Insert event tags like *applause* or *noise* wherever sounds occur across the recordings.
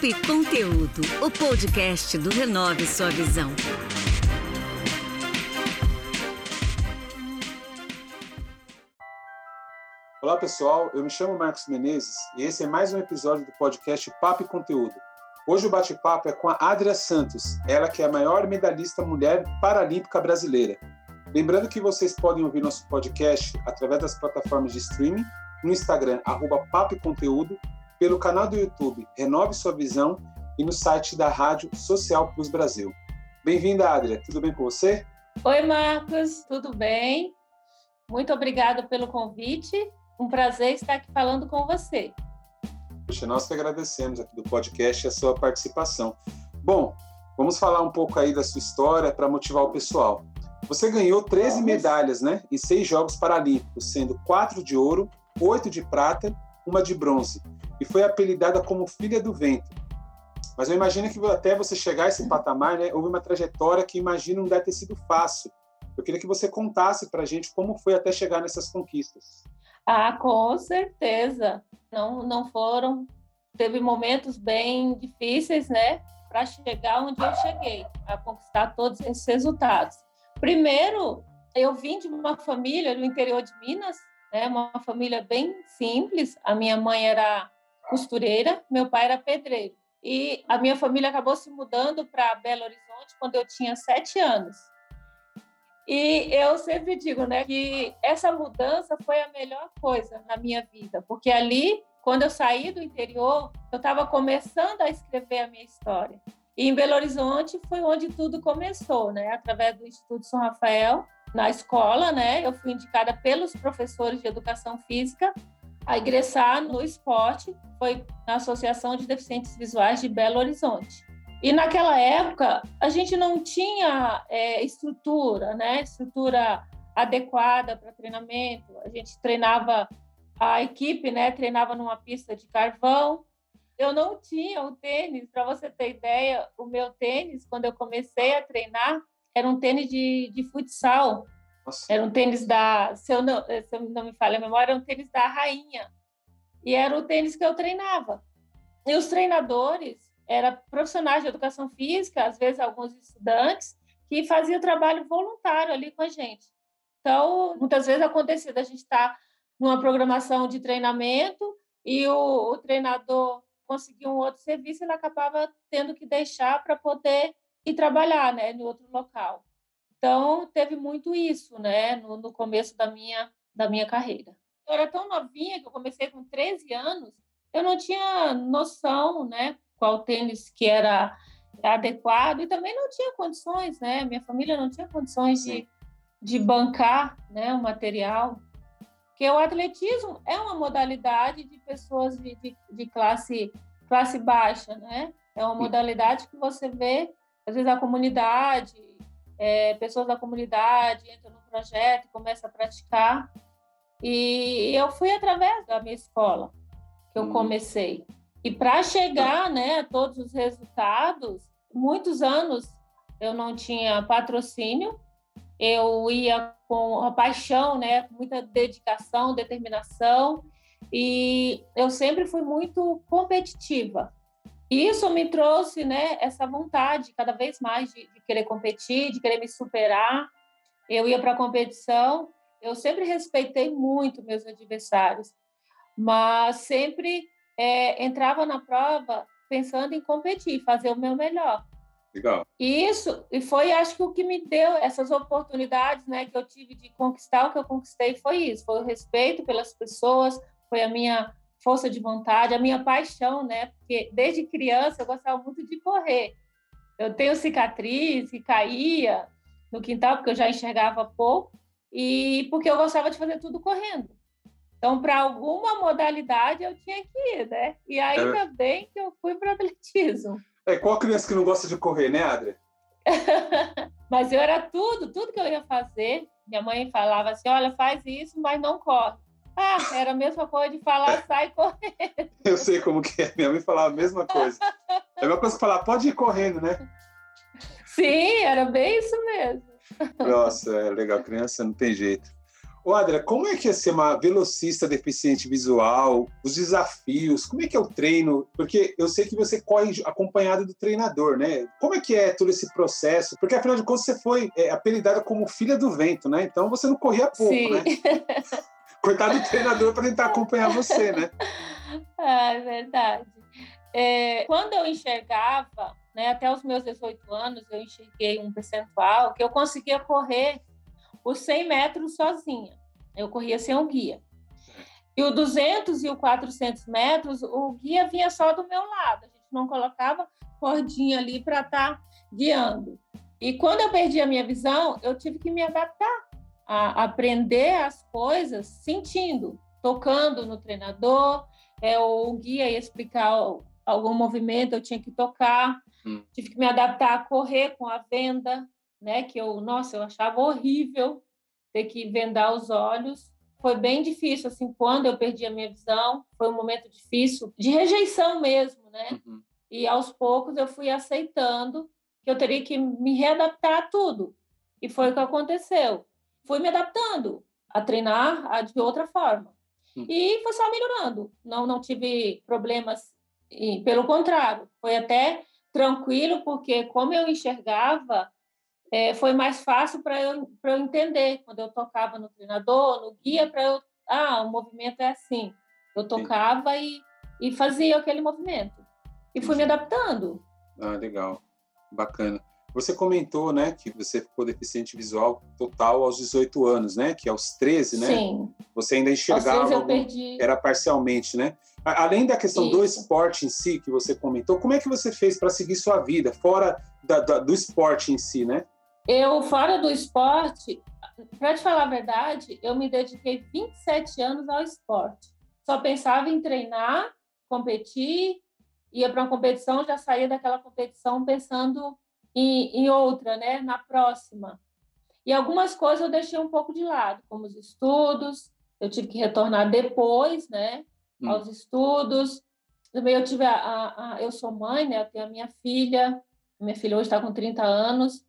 Papo e Conteúdo, o podcast do Renove Sua Visão. Olá pessoal, eu me chamo Marcos Menezes e esse é mais um episódio do podcast Papo e Conteúdo. Hoje o bate-papo é com a Adria Santos, ela que é a maior medalhista mulher paralímpica brasileira. Lembrando que vocês podem ouvir nosso podcast através das plataformas de streaming, no Instagram, arroba Papo e Conteúdo, pelo canal do YouTube Renove Sua Visão e no site da Rádio Social Plus Brasil. Bem-vinda, Adria. Tudo bem com você? Oi, Marcos. Tudo bem? Muito obrigada pelo convite. Um prazer estar aqui falando com você. Poxa, nós que agradecemos aqui do podcast a sua participação. Bom, vamos falar um pouco aí da sua história para motivar o pessoal. Você ganhou 13 vamos. medalhas, né, em seis Jogos Paralímpicos, sendo quatro de ouro, oito de prata, uma de bronze, e foi apelidada como Filha do Vento. Mas eu imagino que até você chegar a esse patamar, né, houve uma trajetória que imagino não deve ter sido fácil. Eu queria que você contasse para a gente como foi até chegar nessas conquistas. Ah, com certeza. Não, não foram. Teve momentos bem difíceis, né, para chegar onde eu cheguei, a conquistar todos esses resultados. Primeiro, eu vim de uma família do interior de Minas, né, uma família bem simples. A minha mãe era costureira, meu pai era pedreiro. E a minha família acabou se mudando para Belo Horizonte quando eu tinha sete anos. E eu sempre digo, né, que essa mudança foi a melhor coisa na minha vida, porque ali, quando eu saí do interior, eu estava começando a escrever a minha história. E em Belo Horizonte foi onde tudo começou, né, através do Instituto São Rafael, na escola, né, eu fui indicada pelos professores de educação física a ingressar no esporte, foi na Associação de Deficientes Visuais de Belo Horizonte. E naquela época, a gente não tinha é, estrutura, né? Estrutura adequada para treinamento. A gente treinava, a equipe, né? Treinava numa pista de carvão. Eu não tinha o tênis, para você ter ideia, o meu tênis, quando eu comecei a treinar, era um tênis de, de futsal. Nossa. Era um tênis da, se eu, não, se eu não me falha a memória, era um tênis da rainha. E era o tênis que eu treinava. E os treinadores eram profissionais de educação física, às vezes alguns estudantes, que faziam trabalho voluntário ali com a gente. Então, muitas vezes acontecia da gente estar numa programação de treinamento e o, o treinador conseguia um outro serviço, ele acabava tendo que deixar para poder ir trabalhar, né, em outro local. Então, teve muito isso, né, no, no começo da minha, da minha carreira. Eu era tão novinha que eu comecei com 13 anos, eu não tinha noção, né, qual tênis que era adequado e também não tinha condições, né? Minha família não tinha condições de, de bancar, né, o material. Porque o atletismo é uma modalidade de pessoas de, de, de classe classe baixa, né? É uma modalidade que você vê às vezes a comunidade, é, pessoas da comunidade entram no projeto, começam a praticar. E eu fui através da minha escola que eu uhum. comecei. E para chegar né, a todos os resultados, muitos anos eu não tinha patrocínio, eu ia com a paixão, né, muita dedicação, determinação, e eu sempre fui muito competitiva. E isso me trouxe né, essa vontade cada vez mais de, de querer competir, de querer me superar. Eu ia para a competição, eu sempre respeitei muito meus adversários, mas sempre é, entrava na prova pensando em competir, fazer o meu melhor. Legal. E isso, e foi, acho que o que me deu essas oportunidades, né, que eu tive de conquistar o que eu conquistei foi isso, foi o respeito pelas pessoas, foi a minha força de vontade, a minha paixão, né, porque desde criança eu gostava muito de correr. Eu tenho cicatriz e caía no quintal porque eu já enxergava pouco e porque eu gostava de fazer tudo correndo. Então, para alguma modalidade eu tinha que ir, né? E ainda é. bem que eu fui para atletismo. É, qual criança que não gosta de correr, né, Adria? *laughs* mas eu era tudo, tudo que eu ia fazer. Minha mãe falava assim: olha, faz isso, mas não corre. Ah, *laughs* era a mesma coisa de falar, sai correndo. *laughs* Eu sei como que é. Minha mãe falava a mesma coisa. É a mesma coisa que falar, pode ir correndo, né? Sim, era bem isso mesmo. Nossa, é legal. Criança não tem jeito. Ô, Adria, como é que é ser uma velocista deficiente visual? Os desafios? Como é que é o treino? Porque eu sei que você corre acompanhado do treinador, né? Como é que é todo esse processo? Porque, afinal de contas, você foi é, apelidada como filha do vento, né? Então, você não corria pouco, Sim. né? *laughs* Coitado do treinador para tentar acompanhar você, né? *laughs* Ah, é verdade. É, quando eu enxergava, né, até os meus 18 anos, eu enxerguei um percentual que eu conseguia correr os 100 metros sozinha. Eu corria sem o guia. E o 200 e o 400 metros, o guia vinha só do meu lado. A gente não colocava cordinha ali para estar tá guiando. E quando eu perdi a minha visão, eu tive que me adaptar a aprender as coisas sentindo, tocando no treinador, é, o guia ia explicar algum movimento, eu tinha que tocar, hum. tive que me adaptar a correr com a venda, né? Que eu, nossa, eu achava horrível ter que vendar os olhos. Foi bem difícil, assim, quando eu perdi a minha visão, foi um momento difícil, de rejeição mesmo, né? Uhum. E aos poucos eu fui aceitando que eu teria que me readaptar a tudo. E foi o que aconteceu. Fui me adaptando a treinar de outra forma. Uhum. E foi só melhorando. Não, não tive problemas, e, pelo contrário, foi até tranquilo, porque como eu enxergava, é, foi mais fácil para eu, eu entender quando eu tocava no treinador, no guia, para eu. Ah, o movimento é assim. Eu tocava e, e fazia aquele movimento. E fui me adaptando. Ah, legal. Bacana. Você comentou, né, que você ficou deficiente visual total aos 18 anos, né? Que aos 13, né? Sim. Você ainda enxergava. Algum... perdi... Era parcialmente, né? Além da questão Isso. do esporte em si que você comentou, como é que você fez para seguir sua vida fora da, da, do esporte em si, né? Eu, fora do esporte, para te falar a verdade, eu me dediquei 27 anos ao esporte. Só pensava em treinar, competir, ia para uma competição, já saía daquela competição pensando em, em outra, né, na próxima. E algumas coisas eu deixei um pouco de lado, como os estudos, eu tive que retornar depois, né, hum. aos estudos. Também eu tive a, a, a, eu sou mãe, né, eu tenho a minha filha, minha filha hoje está com 30 anos,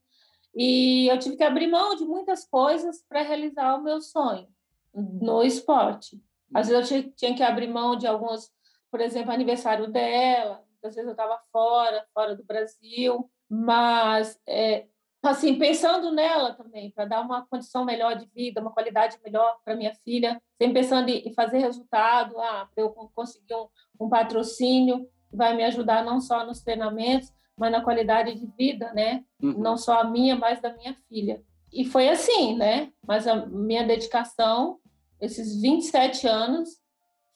e eu tive que abrir mão de muitas coisas para realizar o meu sonho no esporte. Às vezes eu tinha que abrir mão de alguns, por exemplo, aniversário dela, às vezes eu estava fora, fora do Brasil, mas é, assim pensando nela também para dar uma condição melhor de vida, uma qualidade melhor para minha filha, sempre pensando em fazer resultado, ah, para eu conseguir um, um patrocínio que vai me ajudar não só nos treinamentos, mas na qualidade de vida, né? Uhum. Não só a minha, mas da minha filha. E foi assim, né? Mas a minha dedicação, esses 27 anos,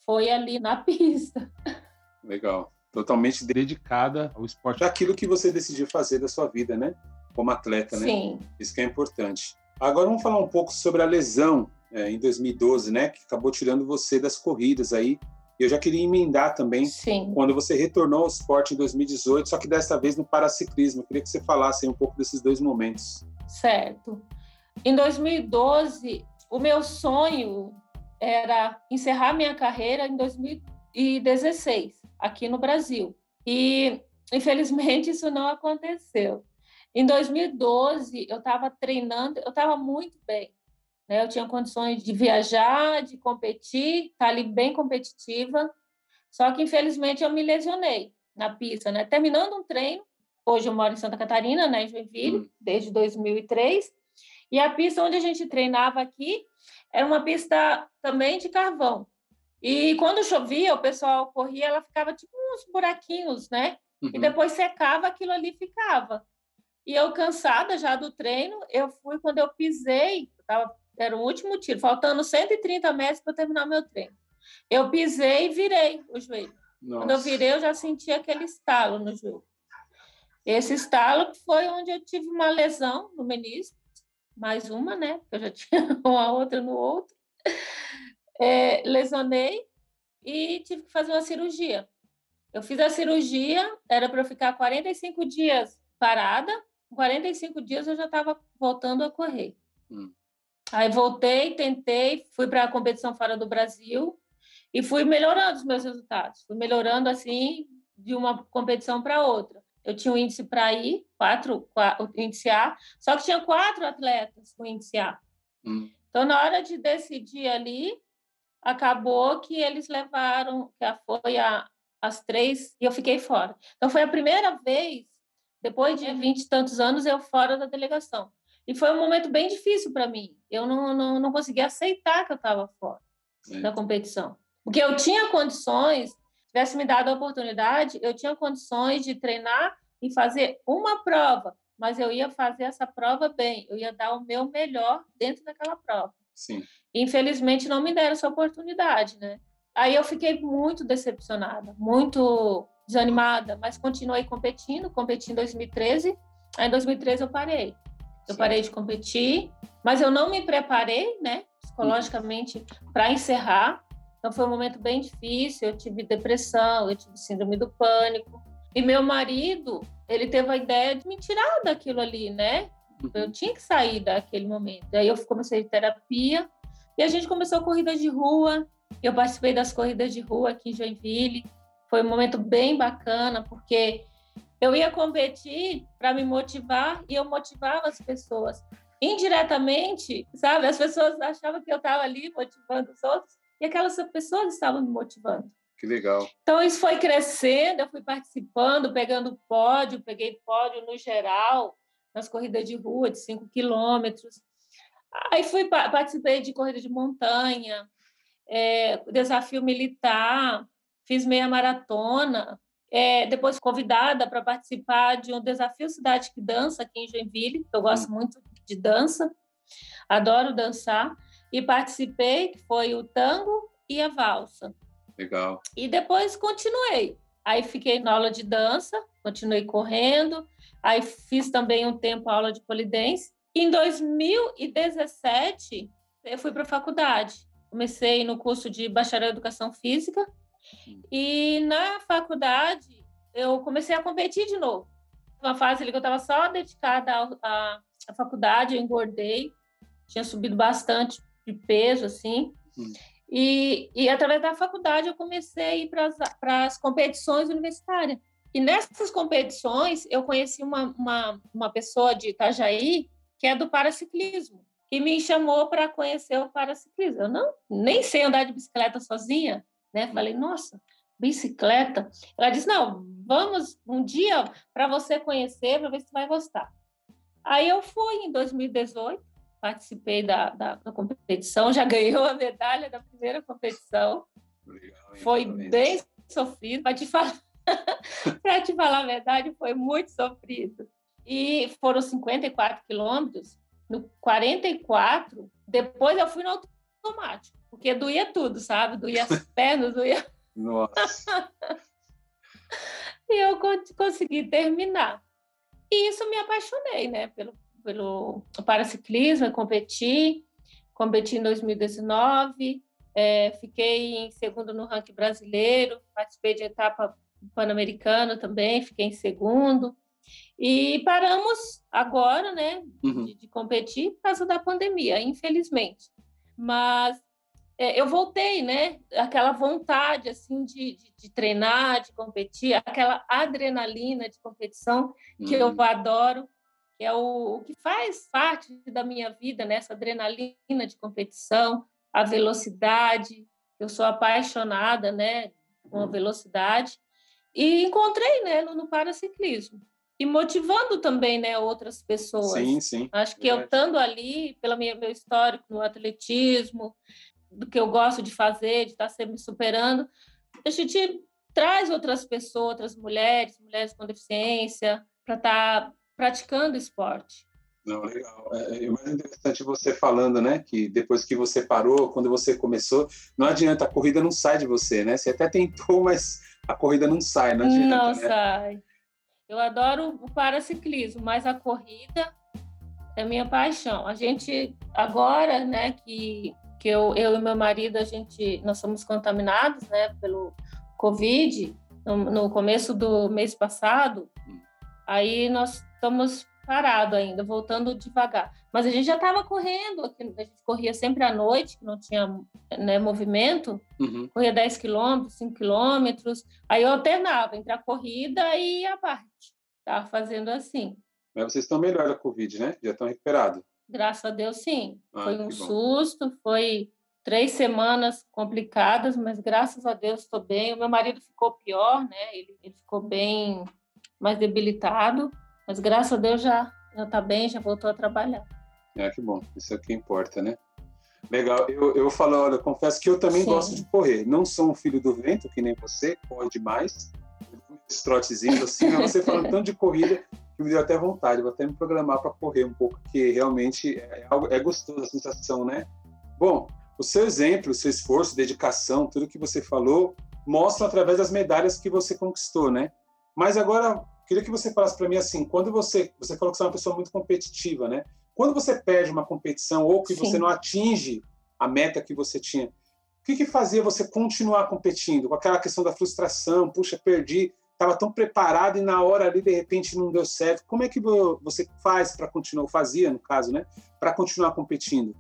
foi ali na *laughs* pista. Legal. Totalmente dedicada ao esporte, aquilo que você decidiu fazer da sua vida, né? Como atleta, né? Sim. Isso que é importante. Agora vamos falar um pouco sobre a lesão é, em 2012, né? Que acabou tirando você das corridas aí eu já queria emendar também Sim. quando você retornou ao esporte em 2018, só que dessa vez no paraciclismo. Eu queria que você falasse um pouco desses dois momentos. Certo. Em 2012, o meu sonho era encerrar minha carreira em 2016, aqui no Brasil. E, infelizmente, *laughs* isso não aconteceu. Em 2012, eu estava treinando, eu estava muito bem. Né? Eu tinha condições de viajar, de competir, estar tá ali bem competitiva. Só que, infelizmente, eu me lesionei na pista. Né? Terminando um treino, hoje eu moro em Santa Catarina, né, em Joinville, hum. desde 2003. E a pista onde a gente treinava aqui era uma pista também de carvão. E quando chovia, o pessoal corria, ela ficava tipo uns buraquinhos, né? Uhum. E depois secava, aquilo ali ficava. E eu, cansada já do treino, eu fui, quando eu pisei, eu estava era o último tiro, faltando 130 metros para terminar meu treino. Eu pisei e virei o joelho. Nossa. Quando eu virei, eu já senti aquele estalo no joelho. Esse estalo foi onde eu tive uma lesão no menisco, mais uma, né? Eu já *laughs* tinha uma outra no outro. É, lesionei e tive que fazer uma cirurgia. Eu fiz a cirurgia, era para eu ficar 45 dias parada. 45 dias eu já estava voltando a correr. Hum. Aí voltei, tentei, fui para a competição fora do Brasil e fui melhorando os meus resultados. Fui melhorando assim de uma competição para outra. Eu tinha um índice para ir, quatro, quatro, índice A, só que tinha quatro atletas com índice A. Hum. Então, na hora de decidir ali, acabou que eles levaram, que foi a, as três, e eu fiquei fora. Então, foi a primeira vez, depois de vinte e tantos anos, eu fora da delegação. E foi um momento bem difícil para mim. Eu não, não, não conseguia aceitar que eu estava fora é. da competição. Porque eu tinha condições, tivesse me dado a oportunidade, eu tinha condições de treinar e fazer uma prova, mas eu ia fazer essa prova bem, eu ia dar o meu melhor dentro daquela prova. Sim. Infelizmente não me deram essa oportunidade, né? Aí eu fiquei muito decepcionada, muito desanimada, mas continuei competindo, competi em 2013. Aí em 2013 eu parei. Eu parei de competir, mas eu não me preparei, né, psicologicamente para encerrar. Então foi um momento bem difícil, eu tive depressão, eu tive síndrome do pânico. E meu marido, ele teve a ideia de me tirar daquilo ali, né? Eu uhum. tinha que sair daquele momento. Aí eu comecei terapia e a gente começou a corrida de rua. Eu participei das corridas de rua aqui em Joinville. Foi um momento bem bacana, porque eu ia competir para me motivar e eu motivava as pessoas. Indiretamente, sabe? As pessoas achavam que eu estava ali motivando os outros e aquelas pessoas estavam me motivando. Que legal. Então, isso foi crescendo, eu fui participando, pegando pódio, peguei pódio no geral, nas corridas de rua de 5 quilômetros. Aí fui participei de corrida de montanha, é, desafio militar, fiz meia maratona, é, depois convidada para participar de um desafio Cidade que Dança aqui em Joinville, que eu gosto hum. muito de dança, adoro dançar, e participei, que foi o tango e a valsa. Legal. E depois continuei. Aí fiquei na aula de dança, continuei correndo, aí fiz também um tempo aula de polidense. Em 2017, eu fui para a faculdade. Comecei no curso de bacharel em educação física e na faculdade, eu comecei a competir de novo. Uma fase ali que eu estava só dedicada à, à, faculdade, eu engordei, tinha subido bastante de peso, assim. Hum. E, e através da faculdade eu comecei a ir para as competições universitárias. E nessas competições eu conheci uma, uma, uma pessoa de Itajaí que é do paraciclismo e me chamou para conhecer o paraciclismo. Eu não nem sei andar de bicicleta sozinha, né? Falei, nossa, bicicleta. Ela disse, não, vamos um dia para você conhecer, para ver se vai gostar. Aí eu fui em 2018, participei da, da, da competição, já ganhou a medalha da primeira competição. Legal, foi bem sofrido, para te falar, *laughs* para te falar a verdade, foi muito sofrido. E foram 54 quilômetros. No 44, depois eu fui no automático porque doía tudo, sabe? Doía as *laughs* pernas, doía. Nossa! *laughs* e eu consegui terminar. E isso me apaixonei, né? Pelo, pelo paraciclismo, competi, competi em 2019, é, fiquei em segundo no ranking brasileiro, participei de etapa pan-americana também, fiquei em segundo. E paramos agora, né, uhum. de, de competir por causa da pandemia, infelizmente. Mas é, eu voltei, né? Aquela vontade assim de, de, de, treinar, de competir, aquela adrenalina de competição que uhum. eu adoro, que é o, o, que faz parte da minha vida, né? Essa adrenalina de competição, a velocidade. Eu sou apaixonada, né? Com a velocidade e encontrei, né? No, no paraciclismo e motivando também, né? Outras pessoas. Sim, sim. Acho que eu estando ali, pelo meu, meu histórico no atletismo, do que eu gosto de fazer, de estar sempre superando. A gente traz outras pessoas, outras mulheres, mulheres com deficiência, para estar praticando esporte. Não, legal. É, é mais interessante você falando, né, que depois que você parou, quando você começou, não adianta, a corrida não sai de você, né? Você até tentou, mas a corrida não sai, não adianta. Não né? sai. Eu adoro o paraciclismo, mas a corrida é minha paixão. A gente agora, né, que que eu, eu e meu marido, a gente, nós somos contaminados, né, pelo Covid no, no começo do mês passado, aí nós estamos parados ainda, voltando devagar. Mas a gente já estava correndo, a gente corria sempre à noite, que não tinha né, movimento, uhum. corria 10 quilômetros, 5 quilômetros, aí eu alternava entre a corrida e a parte, estava fazendo assim. Mas vocês estão melhor da Covid, né? Já estão recuperados. Graças a Deus, sim. Ah, foi um susto, foi três semanas complicadas, mas graças a Deus estou bem. O meu marido ficou pior, né? Ele, ele ficou bem mais debilitado, mas graças a Deus já já está bem, já voltou a trabalhar. É, que bom. Isso é o que importa, né? Legal. Eu, eu falo, olha, confesso que eu também Sim. gosto de correr. Não sou um filho do vento, que nem você, corre demais. Esses trotezinhos assim, você falando tanto de corrida que me deu até vontade. Vou até me programar para correr um pouco, porque realmente é, algo, é gostoso a sensação, né? Bom, o seu exemplo, o seu esforço, dedicação, tudo que você falou, mostra através das medalhas que você conquistou, né? Mas agora, queria que você falasse para mim assim, quando você, você falou que você é uma pessoa muito competitiva, né? Quando você perde uma competição ou que Sim. você não atinge a meta que você tinha, o que, que fazia você continuar competindo? Com aquela questão da frustração, puxa, perdi, estava tão preparado e na hora ali de repente não deu certo. Como é que você faz para continuar, fazia no caso, né, para continuar competindo?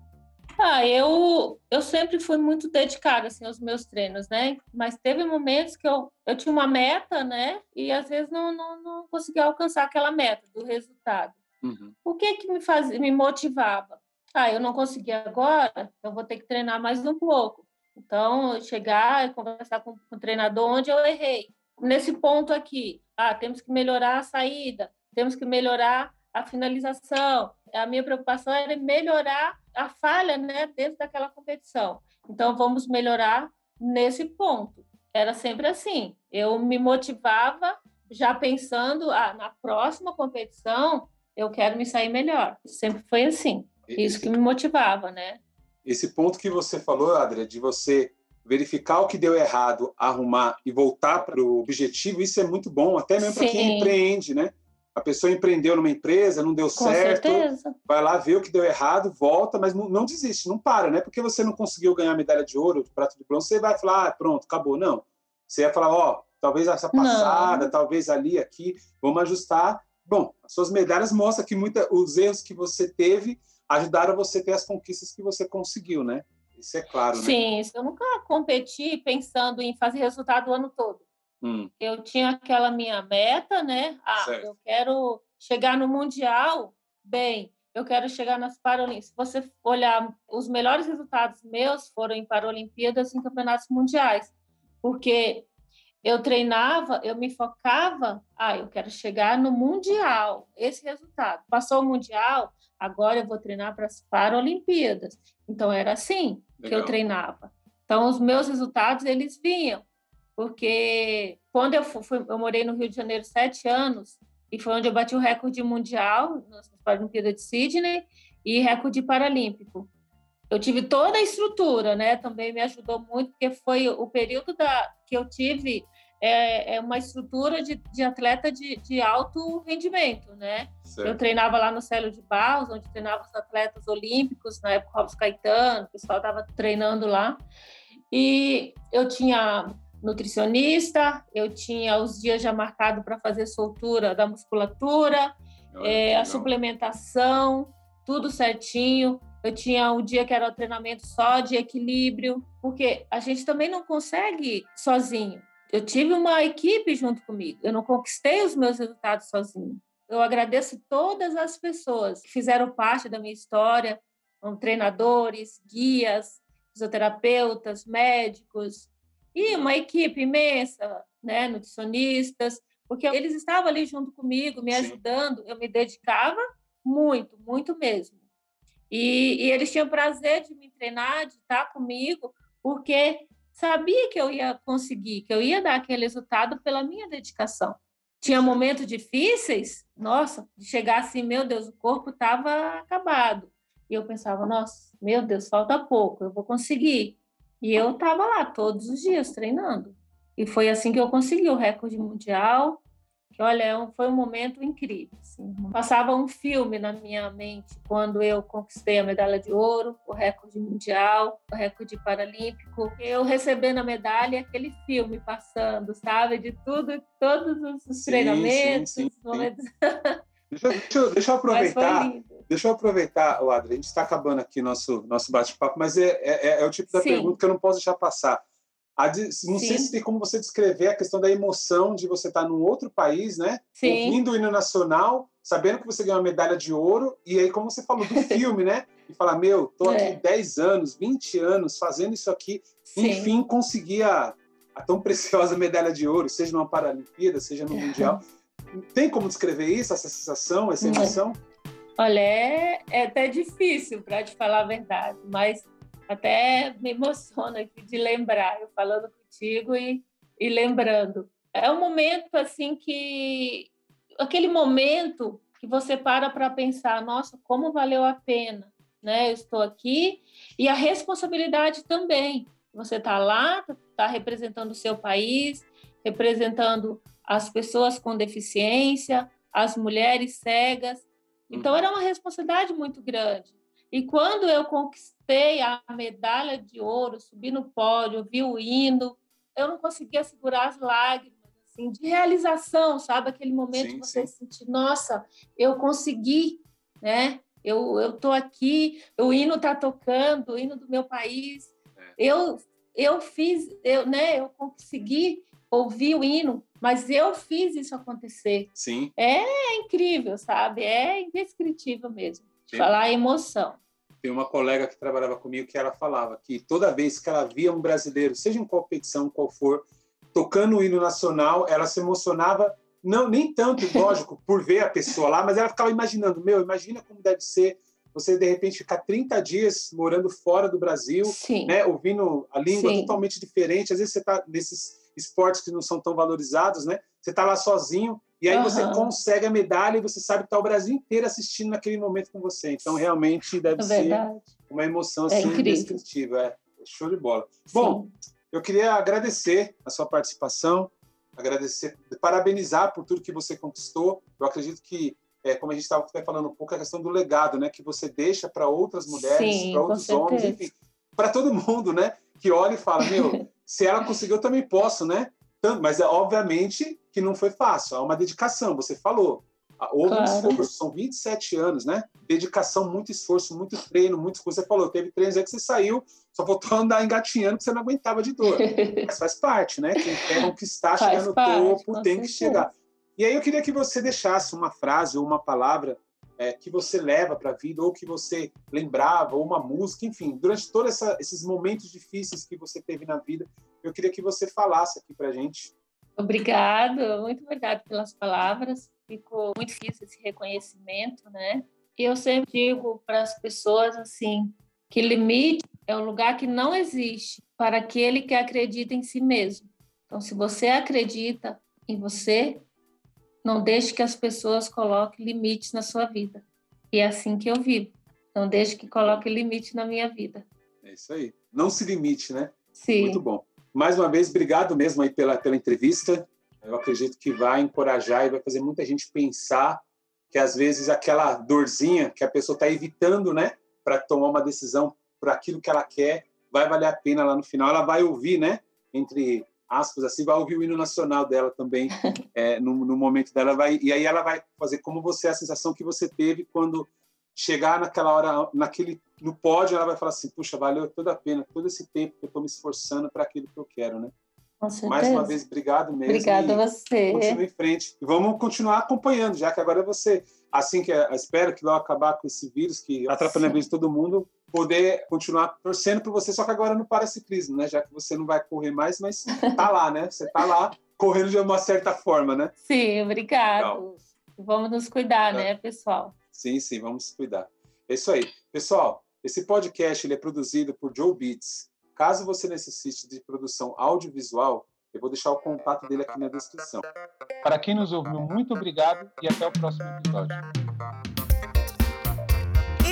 Ah, eu, eu sempre fui muito dedicada assim, aos meus treinos, né? Mas teve momentos que eu, eu tinha uma meta, né? E às vezes não, não, não conseguia alcançar aquela meta do resultado. Uhum. O que que me fazia, me motivava? Ah, eu não consegui agora, então vou ter que treinar mais um pouco. Então, chegar e conversar com, com o treinador onde eu errei. Nesse ponto aqui, ah, temos que melhorar a saída, temos que melhorar a finalização. A minha preocupação era melhorar a falha né, dentro daquela competição. Então, vamos melhorar nesse ponto. Era sempre assim. Eu me motivava já pensando, ah, na próxima competição eu quero me sair melhor. Sempre foi assim. Isso que me motivava, né? Esse ponto que você falou, Adria, de você verificar o que deu errado, arrumar e voltar para o objetivo, isso é muito bom, até mesmo para quem empreende, né? A pessoa empreendeu numa empresa, não deu Com certo, certeza. vai lá ver o que deu errado, volta, mas não, não, desiste, não para, né? Porque você não conseguiu ganhar medalha de ouro, de prato de bronze, você vai falar, ah, pronto, acabou. Não. Você vai falar, ó, oh, talvez essa passada, não. talvez ali, aqui, vamos ajustar Bom, as suas medalhas mostram que muita, os erros que você teve ajudaram você a ter as conquistas que você conseguiu, né? Isso é claro, Sim, né? Sim, eu nunca competi pensando em fazer resultado o ano todo. Hum. Eu tinha aquela minha meta, né? Ah, certo. eu quero chegar no Mundial, bem, eu quero chegar nas Paralimpíadas. Se você olhar, os melhores resultados meus foram em Paralimpíadas e em campeonatos mundiais, porque eu treinava, eu me focava, ah, eu quero chegar no Mundial, esse resultado. Passou o Mundial, agora eu vou treinar para as Paralimpíadas. Então, era assim Legal. que eu treinava. Então, os meus resultados, eles vinham. Porque quando eu fui, eu morei no Rio de Janeiro sete anos, e foi onde eu bati o recorde mundial nas Paralimpíadas de Sydney e recorde paralímpico eu tive toda a estrutura, né? Também me ajudou muito, porque foi o período da, que eu tive é, é uma estrutura de, de atleta de, de, alto rendimento, né? Certo. Eu treinava lá no Célio de Barros, onde treinava os atletas olímpicos, na época Robson Caetano, o pessoal estava treinando lá. E eu tinha nutricionista, eu tinha os dias já marcados para fazer soltura da musculatura, é, a suplementação, tudo certinho. Eu tinha um dia que era o treinamento só de equilíbrio, porque a gente também não consegue sozinho. Eu tive uma equipe junto comigo, eu não conquistei os meus resultados sozinho. Eu agradeço todas as pessoas que fizeram parte da minha história, treinadores, guias, fisioterapeutas, médicos, e uma equipe imensa, né, nutricionistas, porque eles estavam ali junto comigo, me ajudando, eu me dedicava muito, muito mesmo. E, e eles tinham prazer de me treinar, de estar comigo, porque sabia que eu ia conseguir, que eu ia dar aquele resultado pela minha dedicação. Tinha momentos difíceis, nossa, de chegar assim, meu Deus, o corpo estava acabado. E eu pensava, nossa, meu Deus, falta pouco, eu vou conseguir. E eu estava lá todos os dias treinando. E foi assim que eu consegui o recorde mundial, que olha, é foi um momento incrível. Assim. Passava um filme na minha mente quando eu conquistei a medalha de ouro, o recorde mundial, o recorde paralímpico. Eu recebendo a medalha, aquele filme passando, sabe, de tudo, todos os sim, treinamentos. Sim, sim, momentos... *laughs* Deixa, deixa, deixa, eu aproveitar. Deixa eu aproveitar, o Adri. A gente está acabando aqui nosso nosso bate-papo, mas é, é, é, o tipo da pergunta que eu não posso deixar passar não Sim. sei se tem como você descrever a questão da emoção de você estar num outro país, né? Sim. Ouvindo o hino nacional, sabendo que você ganhou uma medalha de ouro, e aí, como você falou, do *laughs* filme, né? E falar, meu, tô aqui é. 10 anos, 20 anos fazendo isso aqui, Sim. enfim, consegui a, a, tão preciosa medalha de ouro, seja numa Paralimpíada, seja no *laughs* Mundial. Tem como descrever isso, essa sensação, essa emoção? Olha, é, é até difícil, para te falar a verdade, mas até me emociona aqui de lembrar, eu falando contigo e, e lembrando. É um momento assim que aquele momento que você para para pensar, nossa, como valeu a pena, né? Eu estou aqui e a responsabilidade também. Você está lá, está representando o seu país, representando as pessoas com deficiência, as mulheres cegas. Então uhum. era uma responsabilidade muito grande. E quando eu conquistei a medalha de ouro, subi no pódio, vi o hino, eu não conseguia segurar as lágrimas, assim, de realização, sabe? Aquele momento sim, que você sim. sente, nossa, eu consegui, né? Eu, eu tô aqui, o hino tá tocando, o hino do meu país. É. Eu, eu fiz, eu, né? Eu consegui ouvir o hino, mas eu fiz isso acontecer. Sim. É incrível, sabe? É indescritível mesmo. Falar emoção. Tem uma colega que trabalhava comigo que ela falava que toda vez que ela via um brasileiro, seja em competição qual for, tocando o hino nacional, ela se emocionava, não nem tanto, lógico, *laughs* por ver a pessoa lá, mas ela ficava imaginando, meu, imagina como deve ser você de repente ficar 30 dias morando fora do Brasil, Sim. né, ouvindo a língua Sim. totalmente diferente, às vezes você está nesses esportes que não são tão valorizados, né? Você está lá sozinho e aí uhum. você consegue a medalha e você sabe que está o Brasil inteiro assistindo naquele momento com você. Então, realmente deve é ser uma emoção é assim, é indescritível. É show de bola. Sim. Bom, eu queria agradecer a sua participação, agradecer, parabenizar por tudo que você conquistou. Eu acredito que, é, como a gente estava falando um pouco, a questão do legado, né, que você deixa para outras mulheres, para outros homens, enfim, para todo *laughs* mundo, né, que olha e fala, meu, *laughs* se ela conseguiu, eu também posso, né? Mas, é, obviamente, que não foi fácil. Há uma dedicação, você falou. Houve claro. um esforço, são 27 anos, né? Dedicação, muito esforço, muito treino, muito esforço. Você falou, teve treinos aí que você saiu, só voltou a andar engatinhando que você não aguentava de dor. *laughs* Mas faz parte, né? Quem quer conquistar, chegar no topo, tem certeza. que chegar. E aí eu queria que você deixasse uma frase ou uma palavra é, que você leva para a vida, ou que você lembrava, ou uma música, enfim, durante todos esses momentos difíceis que você teve na vida, eu queria que você falasse aqui para gente. Obrigado, muito obrigado pelas palavras ficou muito difícil esse reconhecimento, né? E eu sempre digo para as pessoas assim que limite é um lugar que não existe para aquele que acredita em si mesmo. Então, se você acredita em você, não deixe que as pessoas coloquem limites na sua vida. E é assim que eu vivo. Não deixe que coloque limite na minha vida. É isso aí. Não se limite, né? Sim. Muito bom. Mais uma vez, obrigado mesmo aí pela, pela entrevista eu acredito que vai encorajar e vai fazer muita gente pensar que às vezes aquela dorzinha que a pessoa está evitando, né, para tomar uma decisão para aquilo que ela quer, vai valer a pena lá no final. Ela vai ouvir, né, entre aspas, assim, vai ouvir o hino nacional dela também *laughs* é, no, no, momento dela, vai e aí ela vai fazer como você a sensação que você teve quando chegar naquela hora, naquele no pódio, ela vai falar assim, puxa, valeu toda a pena, todo esse tempo que eu estou me esforçando para aquilo que eu quero, né? Mais uma vez, obrigado mesmo. Obrigada a você. Continue em frente. E vamos continuar acompanhando, já que agora você, assim que espero que vai acabar com esse vírus que atrapalha a vida de todo mundo, poder continuar torcendo por você, só que agora no paraciclismo, né? Já que você não vai correr mais, mas tá lá, né? Você tá lá correndo de uma certa forma, né? Sim, obrigado. Legal. Vamos nos cuidar, né, pessoal? Sim, sim, vamos cuidar. É isso aí. Pessoal, esse podcast ele é produzido por Joe Beats Caso você necessite de produção audiovisual, eu vou deixar o contato dele aqui na descrição. Para quem nos ouviu, muito obrigado e até o próximo episódio.